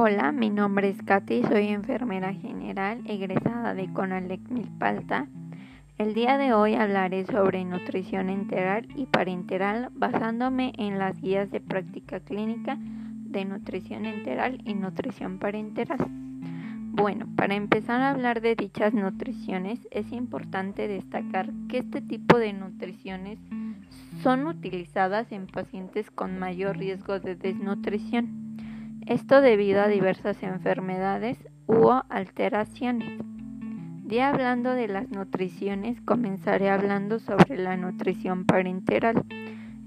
Hola, mi nombre es Katy, soy enfermera general egresada de Conalec Milpalta. El día de hoy hablaré sobre nutrición enteral y parenteral basándome en las guías de práctica clínica de nutrición enteral y nutrición parenteral. Bueno, para empezar a hablar de dichas nutriciones es importante destacar que este tipo de nutriciones son utilizadas en pacientes con mayor riesgo de desnutrición esto debido a diversas enfermedades u alteraciones. Ya hablando de las nutriciones, comenzaré hablando sobre la nutrición parenteral.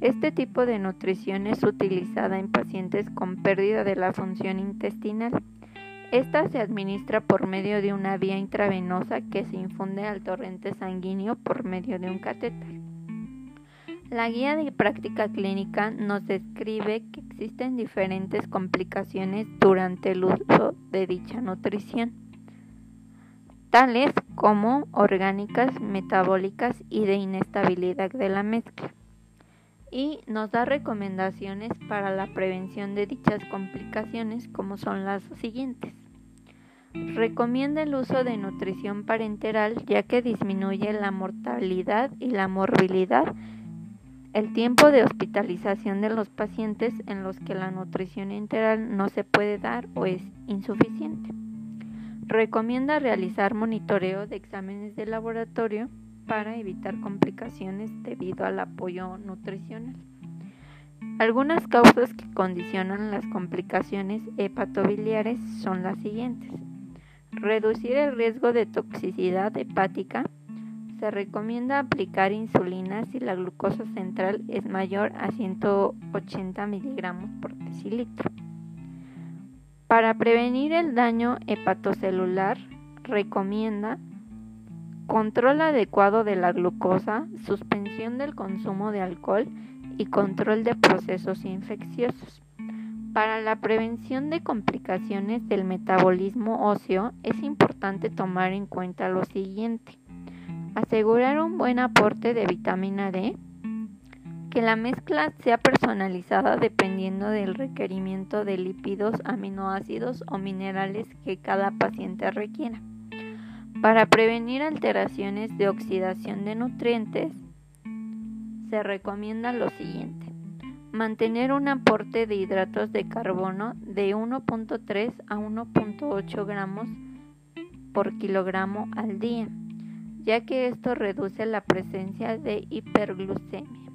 Este tipo de nutrición es utilizada en pacientes con pérdida de la función intestinal. Esta se administra por medio de una vía intravenosa que se infunde al torrente sanguíneo por medio de un catéter. La guía de práctica clínica nos describe que existen diferentes complicaciones durante el uso de dicha nutrición, tales como orgánicas, metabólicas y de inestabilidad de la mezcla. Y nos da recomendaciones para la prevención de dichas complicaciones como son las siguientes. Recomienda el uso de nutrición parenteral ya que disminuye la mortalidad y la morbilidad el tiempo de hospitalización de los pacientes en los que la nutrición enteral no se puede dar o es insuficiente. Recomienda realizar monitoreo de exámenes de laboratorio para evitar complicaciones debido al apoyo nutricional. Algunas causas que condicionan las complicaciones hepatobiliares son las siguientes. Reducir el riesgo de toxicidad hepática se recomienda aplicar insulina si la glucosa central es mayor a 180 miligramos por decilitro. Para prevenir el daño hepatocelular, recomienda control adecuado de la glucosa, suspensión del consumo de alcohol y control de procesos infecciosos. Para la prevención de complicaciones del metabolismo óseo es importante tomar en cuenta lo siguiente. Asegurar un buen aporte de vitamina D. Que la mezcla sea personalizada dependiendo del requerimiento de lípidos, aminoácidos o minerales que cada paciente requiera. Para prevenir alteraciones de oxidación de nutrientes, se recomienda lo siguiente. Mantener un aporte de hidratos de carbono de 1.3 a 1.8 gramos por kilogramo al día ya que esto reduce la presencia de hiperglucemia.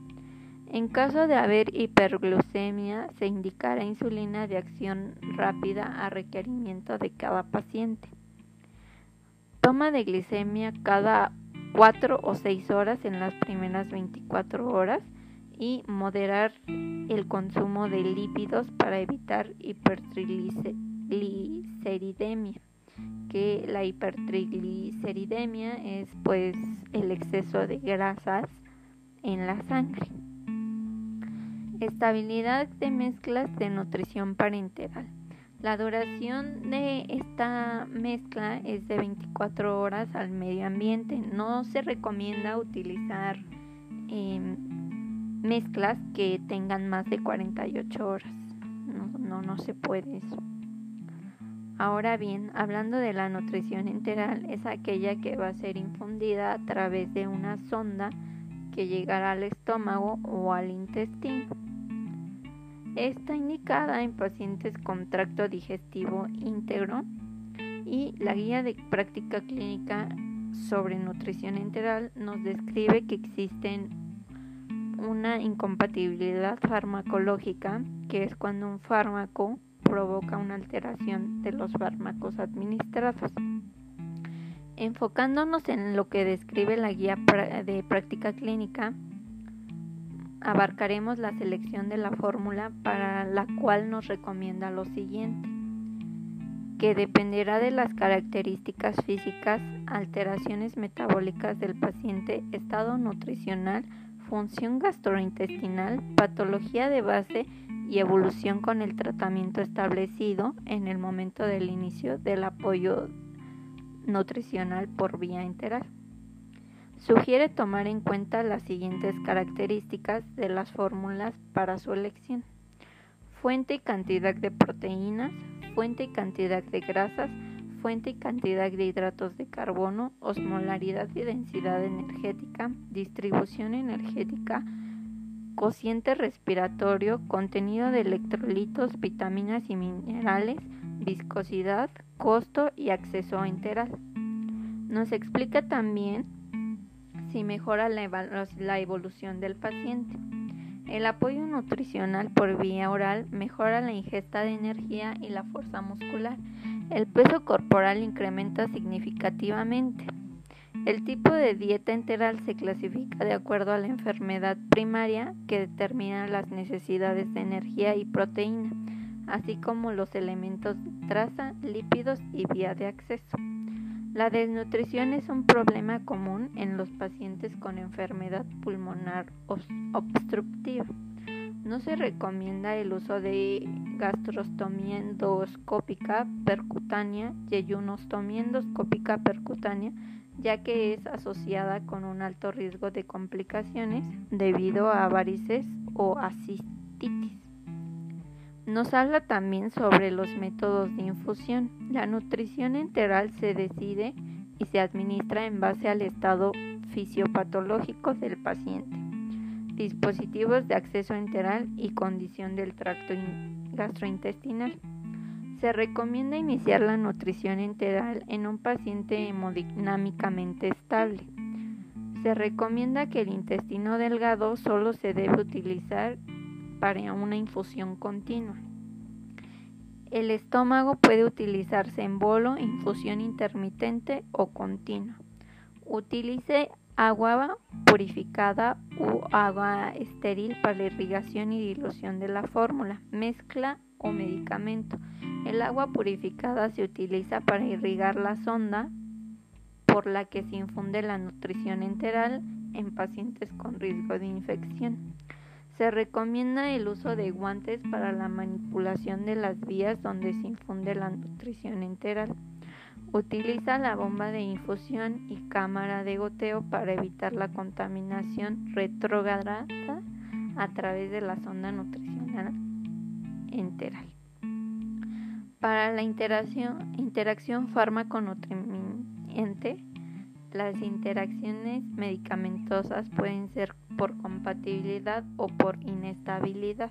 En caso de haber hiperglucemia, se indicará insulina de acción rápida a requerimiento de cada paciente. Toma de glicemia cada 4 o 6 horas en las primeras 24 horas y moderar el consumo de lípidos para evitar hipertrigliceridemia que la hipertrigliceridemia es pues el exceso de grasas en la sangre. Estabilidad de mezclas de nutrición parenteral. La duración de esta mezcla es de 24 horas al medio ambiente. No se recomienda utilizar em, mezclas que tengan más de 48 horas. No, no, no se puede eso. Ahora bien, hablando de la nutrición enteral, es aquella que va a ser infundida a través de una sonda que llegará al estómago o al intestino. Está indicada en pacientes con tracto digestivo íntegro y la guía de práctica clínica sobre nutrición enteral nos describe que existen una incompatibilidad farmacológica, que es cuando un fármaco provoca una alteración de los fármacos administrados. Enfocándonos en lo que describe la guía de práctica clínica, abarcaremos la selección de la fórmula para la cual nos recomienda lo siguiente, que dependerá de las características físicas, alteraciones metabólicas del paciente, estado nutricional, función gastrointestinal, patología de base y evolución con el tratamiento establecido en el momento del inicio del apoyo nutricional por vía enteral. Sugiere tomar en cuenta las siguientes características de las fórmulas para su elección. Fuente y cantidad de proteínas, fuente y cantidad de grasas, fuente y cantidad de hidratos de carbono, osmolaridad y densidad energética, distribución energética, cociente respiratorio, contenido de electrolitos, vitaminas y minerales, viscosidad, costo y acceso enteral. Nos explica también si mejora la evolución del paciente. El apoyo nutricional por vía oral mejora la ingesta de energía y la fuerza muscular. El peso corporal incrementa significativamente. El tipo de dieta enteral se clasifica de acuerdo a la enfermedad primaria que determina las necesidades de energía y proteína, así como los elementos traza, lípidos y vía de acceso. La desnutrición es un problema común en los pacientes con enfermedad pulmonar obstructiva. No se recomienda el uso de gastrostomía endoscópica percutánea y endoscópica percutánea, ya que es asociada con un alto riesgo de complicaciones debido a varices o asistitis. Nos habla también sobre los métodos de infusión. La nutrición enteral se decide y se administra en base al estado fisiopatológico del paciente, dispositivos de acceso enteral y condición del tracto gastrointestinal. Se recomienda iniciar la nutrición enteral en un paciente hemodinámicamente estable. Se recomienda que el intestino delgado solo se debe utilizar para una infusión continua. El estómago puede utilizarse en bolo, infusión intermitente o continua. Utilice agua purificada u agua estéril para la irrigación y dilución de la fórmula, mezcla o medicamento. El agua purificada se utiliza para irrigar la sonda por la que se infunde la nutrición enteral en pacientes con riesgo de infección. Se recomienda el uso de guantes para la manipulación de las vías donde se infunde la nutrición enteral. Utiliza la bomba de infusión y cámara de goteo para evitar la contaminación retrógrada a través de la sonda nutricional enteral. Para la interacción, interacción fármaco-nutriente, las interacciones medicamentosas pueden ser por compatibilidad o por inestabilidad.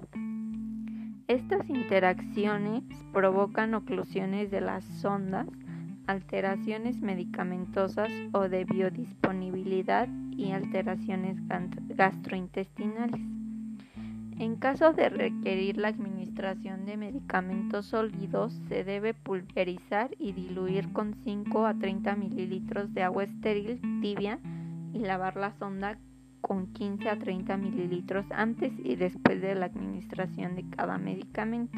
Estas interacciones provocan oclusiones de las sondas, alteraciones medicamentosas o de biodisponibilidad y alteraciones gastrointestinales. En caso de requerir la administración de medicamentos sólidos, se debe pulverizar y diluir con 5 a 30 mililitros de agua estéril tibia y lavar la sonda con 15 a 30 mililitros antes y después de la administración de cada medicamento.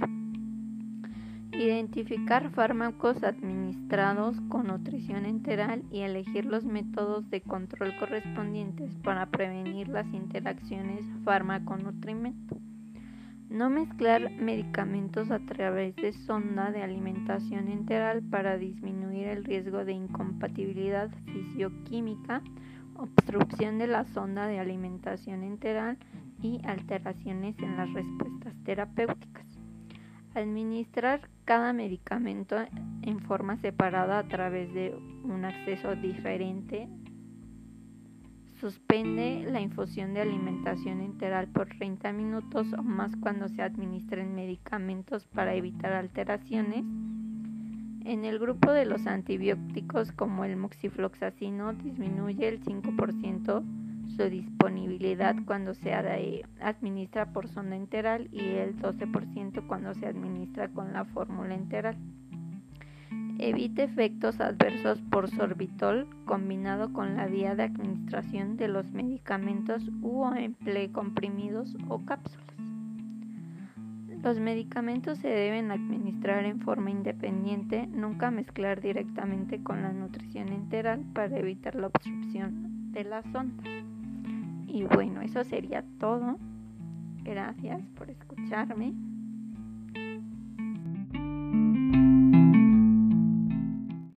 Identificar fármacos administrados con nutrición enteral y elegir los métodos de control correspondientes para prevenir las interacciones fármaco-nutrimento. No mezclar medicamentos a través de sonda de alimentación enteral para disminuir el riesgo de incompatibilidad fisioquímica, obstrucción de la sonda de alimentación enteral y alteraciones en las respuestas terapéuticas. Administrar cada medicamento en forma separada a través de un acceso diferente. Suspende la infusión de alimentación enteral por 30 minutos o más cuando se administren medicamentos para evitar alteraciones. En el grupo de los antibióticos como el moxifloxacino disminuye el 5% su disponibilidad cuando se administra por sonda enteral y el 12% cuando se administra con la fórmula enteral. Evite efectos adversos por sorbitol combinado con la vía de administración de los medicamentos u emplee comprimidos o cápsulas. Los medicamentos se deben administrar en forma independiente, nunca mezclar directamente con la nutrición enteral para evitar la obstrucción de las ondas. Y bueno, eso sería todo. Gracias por escucharme.